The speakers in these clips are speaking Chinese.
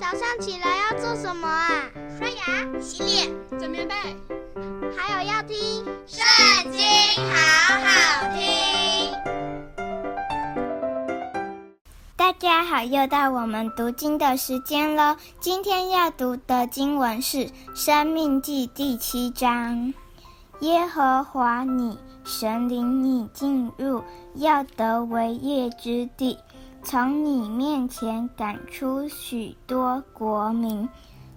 早上起来要做什么啊？刷牙、洗脸、整棉被，还有要听《圣经》，好好听。大家好，又到我们读经的时间喽。今天要读的经文是《生命记》第七章。耶和华你神领你进入要得为业之地。从你面前赶出许多国民，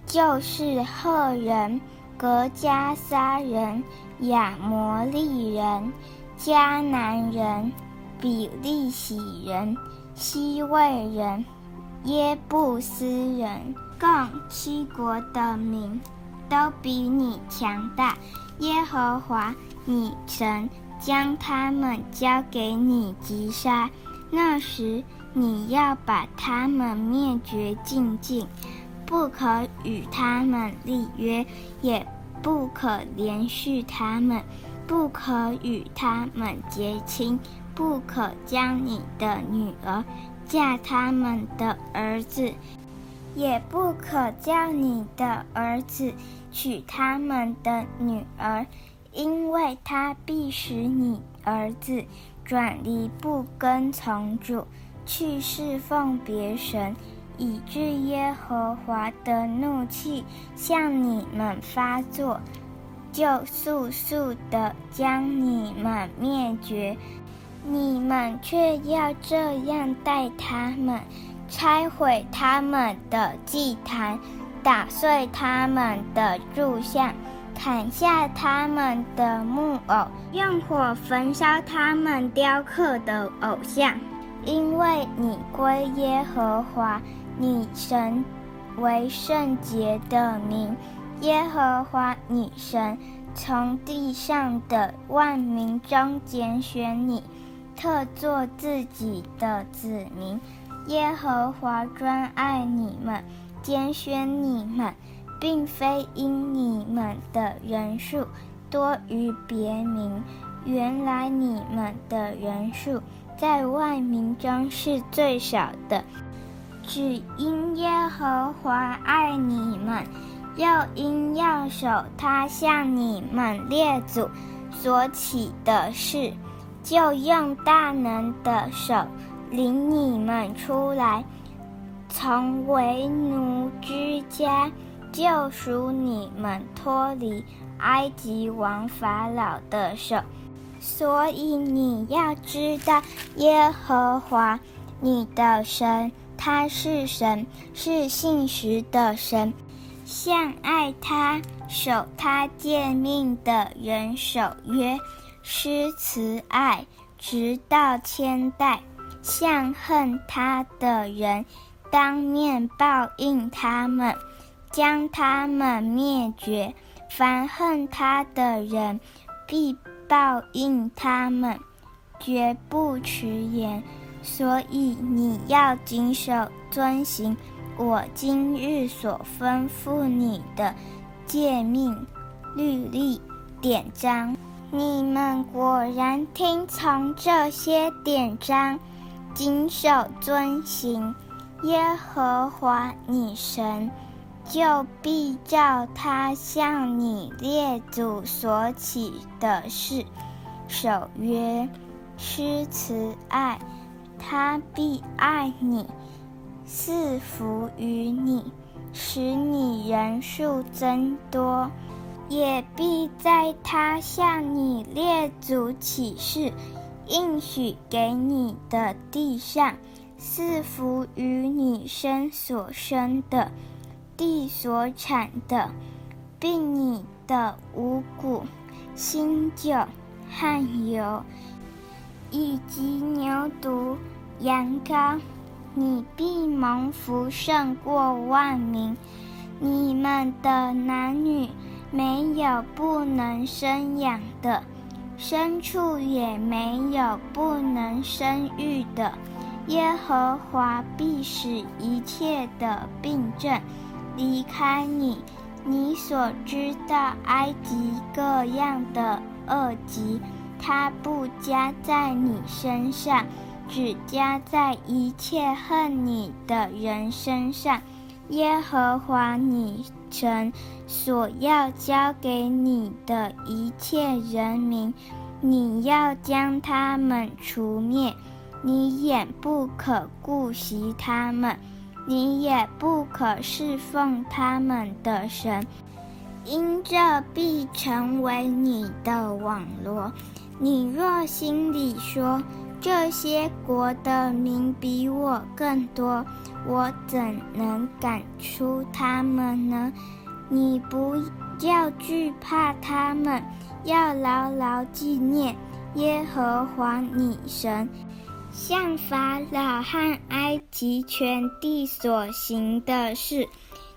就是赫人、格迦撒人、亚摩利人、迦南人、比利洗人、希未人、耶布斯人，共七国的民，都比你强大。耶和华你神将他们交给你击杀，那时。你要把他们灭绝净尽，不可与他们立约，也不可连续他们，不可与他们结亲，不可将你的女儿嫁他们的儿子，也不可叫你的儿子娶他们的女儿，因为他必使你儿子转离不跟从主。去侍奉别神，以致耶和华的怒气向你们发作，就速速地将你们灭绝。你们却要这样待他们：拆毁他们的祭坛，打碎他们的柱像，砍下他们的木偶，用火焚烧他们雕刻的偶像。因为你归耶和华你神为圣洁的民，耶和华你神从地上的万民中拣选你，特作自己的子民。耶和华专爱你们，拣选你们，并非因你们的人数多于别民，原来你们的人数。在万民中是最少的，只因耶和华爱你们，又因要守他向你们列祖所起的事，就用大能的手领你们出来，从为奴之家救赎你们脱离埃及王法老的手。所以你要知道，耶和华你的神，他是神，是信实的神，向爱他、守他诫命的人守约，施慈爱，直到千代；向恨他的人，当面报应他们，将他们灭绝。凡恨他的人，必。报应他们，绝不迟延。所以你要谨守遵行我今日所吩咐你的诫命、律例、典章。你们果然听从这些典章，谨守遵行，耶和华你神。就必照他向你列祖所起的誓，守约，施慈爱，他必爱你，赐福于你，使你人数增多，也必在他向你列祖起誓，应许给你的地上，赐福于你身所生的。地所产的，并你的五谷、新酒、汗油，以及牛犊、羊羔，你必蒙福胜过万民。你们的男女没有不能生养的，牲畜也没有不能生育的。耶和华必使一切的病症。离开你，你所知道埃及各样的恶疾，他不加在你身上，只加在一切恨你的人身上。耶和华你神所要交给你的一切人民，你要将他们除灭，你也不可顾惜他们，你也不可侍奉他们的神，因这必成为你的网罗。你若心里说，这些国的民比我更多，我怎能赶出他们呢？你不要惧怕他们，要牢牢纪念耶和华你神，向法老和埃及全地所行的事，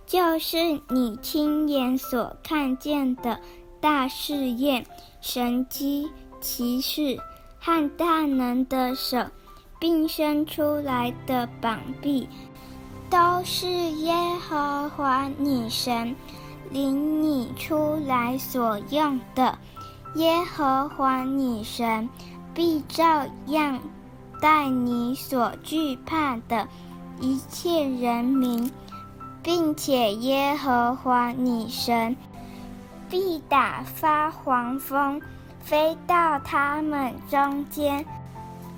就是你亲眼所看见的大试验、神机、骑士。和大能的手，并伸出来的膀臂，都是耶和华你神领你出来所用的。耶和华你神必照样待你所惧怕的一切人民，并且耶和华你神必打发黄蜂。飞到他们中间，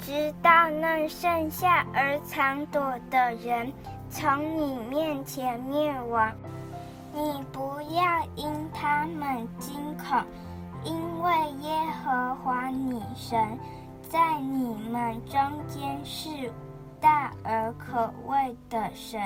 直到那剩下而藏躲的人从你面前灭亡。你不要因他们惊恐，因为耶和华你神在你们中间是大而可畏的神。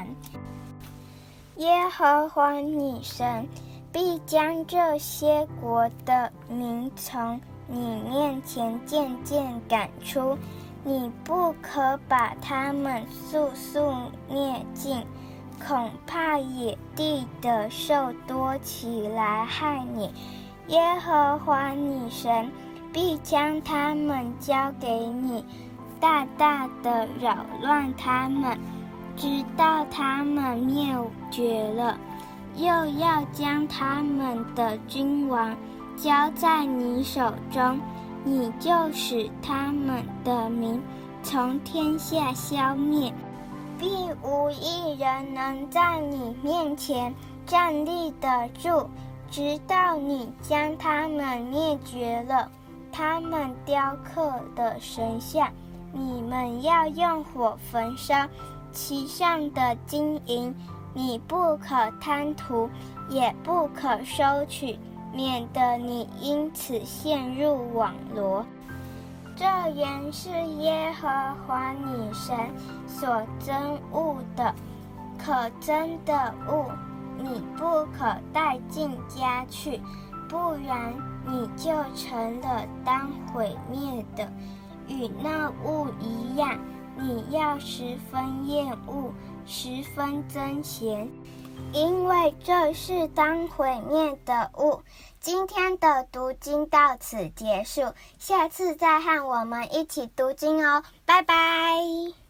耶和华你神必将这些国的民从你面前渐渐赶出，你不可把他们速速灭尽，恐怕野地的兽多起来害你。耶和华你神必将他们交给你，大大的扰乱他们，直到他们灭绝了，又要将他们的君王。交在你手中，你就使他们的名从天下消灭，必无一人能在你面前站立得住，直到你将他们灭绝了。他们雕刻的神像，你们要用火焚烧，其上的金银，你不可贪图，也不可收取。免得你因此陷入网罗，这原是耶和华女神所憎恶的，可憎的物，你不可带进家去，不然你就成了当毁灭的，与那物一样，你要十分厌恶，十分憎嫌。因为这是当毁灭的物。今天的读经到此结束，下次再和我们一起读经哦，拜拜。